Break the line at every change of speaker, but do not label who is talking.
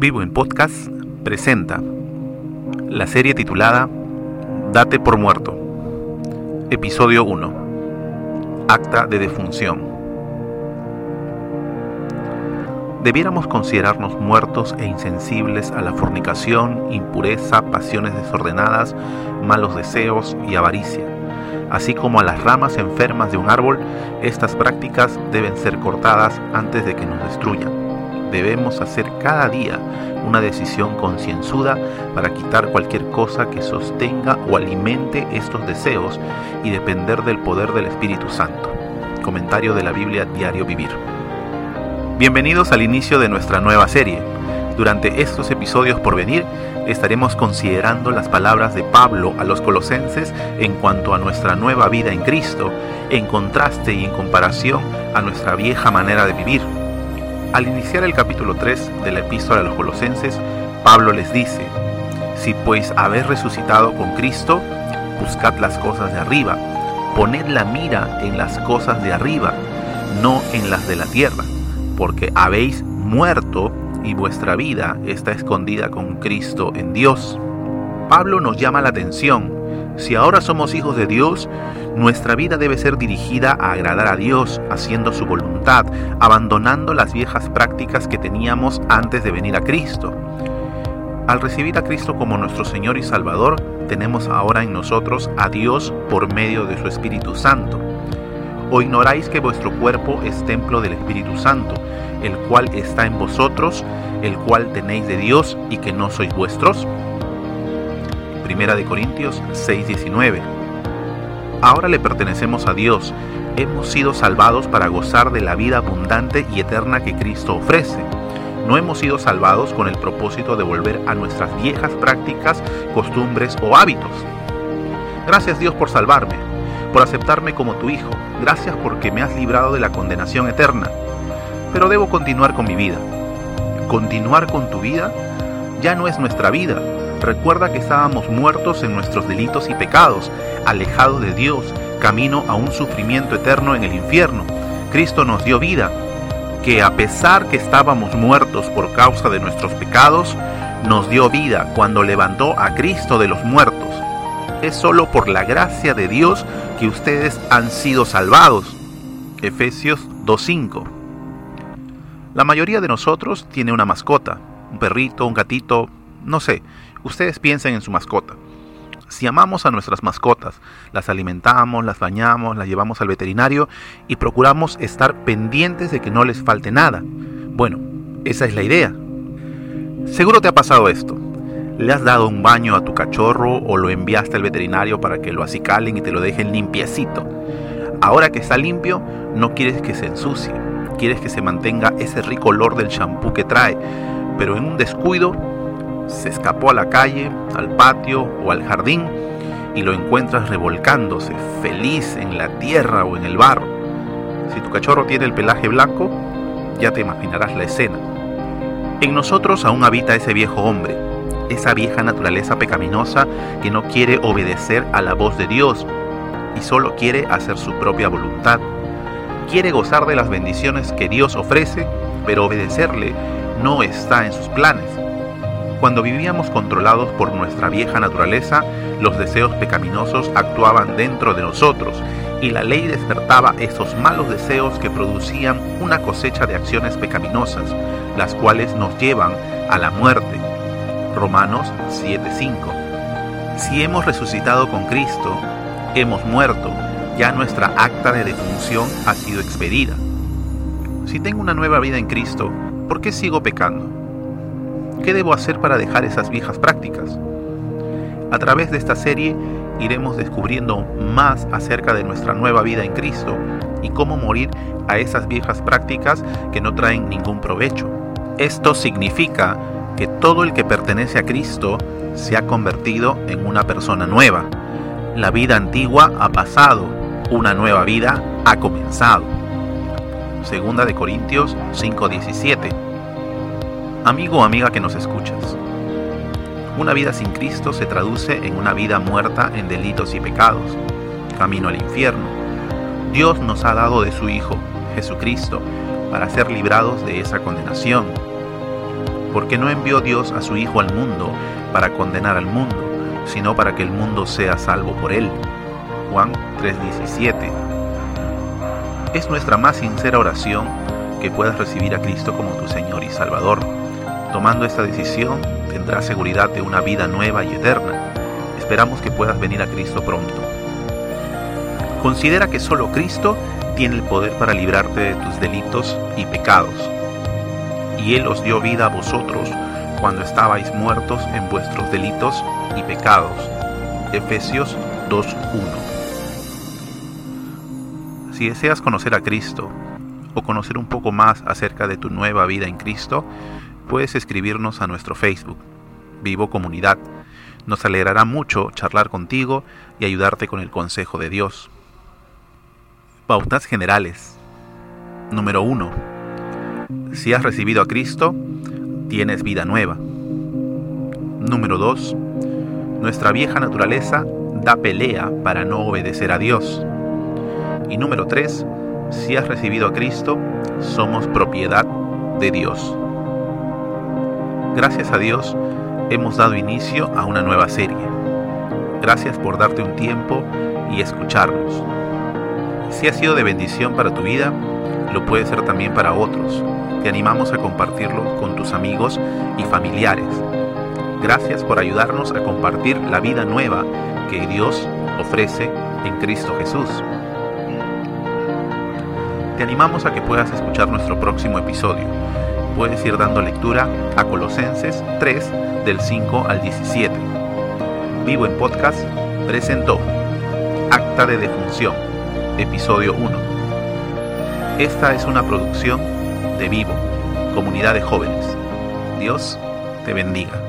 Vivo en Podcast presenta la serie titulada Date por muerto. Episodio 1. Acta de defunción. Debiéramos considerarnos muertos e insensibles a la fornicación, impureza, pasiones desordenadas, malos deseos y avaricia. Así como a las ramas enfermas de un árbol, estas prácticas deben ser cortadas antes de que nos destruyan debemos hacer cada día una decisión concienzuda para quitar cualquier cosa que sostenga o alimente estos deseos y depender del poder del Espíritu Santo. Comentario de la Biblia Diario Vivir. Bienvenidos al inicio de nuestra nueva serie. Durante estos episodios por venir estaremos considerando las palabras de Pablo a los colosenses en cuanto a nuestra nueva vida en Cristo, en contraste y en comparación a nuestra vieja manera de vivir al iniciar el capítulo 3 de la epístola a los colosenses, Pablo les dice, Si pues habéis resucitado con Cristo, buscad las cosas de arriba, poned la mira en las cosas de arriba, no en las de la tierra, porque habéis muerto y vuestra vida está escondida con Cristo en Dios. Pablo nos llama la atención si ahora somos hijos de Dios, nuestra vida debe ser dirigida a agradar a Dios, haciendo su voluntad, abandonando las viejas prácticas que teníamos antes de venir a Cristo. Al recibir a Cristo como nuestro Señor y Salvador, tenemos ahora en nosotros a Dios por medio de su Espíritu Santo. ¿O ignoráis que vuestro cuerpo es templo del Espíritu Santo, el cual está en vosotros, el cual tenéis de Dios y que no sois vuestros? Primera de Corintios 6:19. Ahora le pertenecemos a Dios, hemos sido salvados para gozar de la vida abundante y eterna que Cristo ofrece. No hemos sido salvados con el propósito de volver a nuestras viejas prácticas, costumbres o hábitos. Gracias Dios por salvarme, por aceptarme como tu hijo. Gracias porque me has librado de la condenación eterna. Pero debo continuar con mi vida. Continuar con tu vida ya no es nuestra vida, Recuerda que estábamos muertos en nuestros delitos y pecados, alejados de Dios, camino a un sufrimiento eterno en el infierno. Cristo nos dio vida, que a pesar que estábamos muertos por causa de nuestros pecados, nos dio vida cuando levantó a Cristo de los muertos. Es solo por la gracia de Dios que ustedes han sido salvados. Efesios 2.5 La mayoría de nosotros tiene una mascota, un perrito, un gatito, no sé, Ustedes piensen en su mascota. Si amamos a nuestras mascotas, las alimentamos, las bañamos, las llevamos al veterinario y procuramos estar pendientes de que no les falte nada. Bueno, esa es la idea. Seguro te ha pasado esto. Le has dado un baño a tu cachorro o lo enviaste al veterinario para que lo acicalen y te lo dejen limpiecito. Ahora que está limpio, no quieres que se ensucie. Quieres que se mantenga ese rico olor del champú que trae. Pero en un descuido se escapó a la calle, al patio o al jardín y lo encuentras revolcándose, feliz en la tierra o en el barro. Si tu cachorro tiene el pelaje blanco, ya te imaginarás la escena. En nosotros aún habita ese viejo hombre, esa vieja naturaleza pecaminosa que no quiere obedecer a la voz de Dios y solo quiere hacer su propia voluntad. Quiere gozar de las bendiciones que Dios ofrece, pero obedecerle no está en sus planes. Cuando vivíamos controlados por nuestra vieja naturaleza, los deseos pecaminosos actuaban dentro de nosotros y la ley despertaba esos malos deseos que producían una cosecha de acciones pecaminosas, las cuales nos llevan a la muerte. Romanos 7:5 Si hemos resucitado con Cristo, hemos muerto, ya nuestra acta de defunción ha sido expedida. Si tengo una nueva vida en Cristo, ¿por qué sigo pecando? ¿Qué debo hacer para dejar esas viejas prácticas? A través de esta serie iremos descubriendo más acerca de nuestra nueva vida en Cristo y cómo morir a esas viejas prácticas que no traen ningún provecho. Esto significa que todo el que pertenece a Cristo se ha convertido en una persona nueva. La vida antigua ha pasado, una nueva vida ha comenzado. Segunda de Corintios 5:17 Amigo o amiga que nos escuchas, una vida sin Cristo se traduce en una vida muerta en delitos y pecados, camino al infierno. Dios nos ha dado de su Hijo, Jesucristo, para ser librados de esa condenación. porque no envió Dios a su Hijo al mundo para condenar al mundo, sino para que el mundo sea salvo por él. Juan 3:17. Es nuestra más sincera oración que puedas recibir a Cristo como tu Señor y Salvador. Tomando esta decisión tendrás seguridad de una vida nueva y eterna. Esperamos que puedas venir a Cristo pronto. Considera que solo Cristo tiene el poder para librarte de tus delitos y pecados. Y Él os dio vida a vosotros cuando estabais muertos en vuestros delitos y pecados. Efesios 2.1 Si deseas conocer a Cristo o conocer un poco más acerca de tu nueva vida en Cristo, puedes escribirnos a nuestro Facebook, Vivo Comunidad. Nos alegrará mucho charlar contigo y ayudarte con el consejo de Dios. Pautas generales. Número 1. Si has recibido a Cristo, tienes vida nueva. Número 2. Nuestra vieja naturaleza da pelea para no obedecer a Dios. Y número 3. Si has recibido a Cristo, somos propiedad de Dios. Gracias a Dios hemos dado inicio a una nueva serie. Gracias por darte un tiempo y escucharnos. Si ha sido de bendición para tu vida, lo puede ser también para otros. Te animamos a compartirlo con tus amigos y familiares. Gracias por ayudarnos a compartir la vida nueva que Dios ofrece en Cristo Jesús. Te animamos a que puedas escuchar nuestro próximo episodio. Puedes ir dando lectura a Colosenses 3 del 5 al 17. Vivo en Podcast presentó Acta de Defunción episodio 1. Esta es una producción de Vivo, comunidad de jóvenes. Dios te bendiga.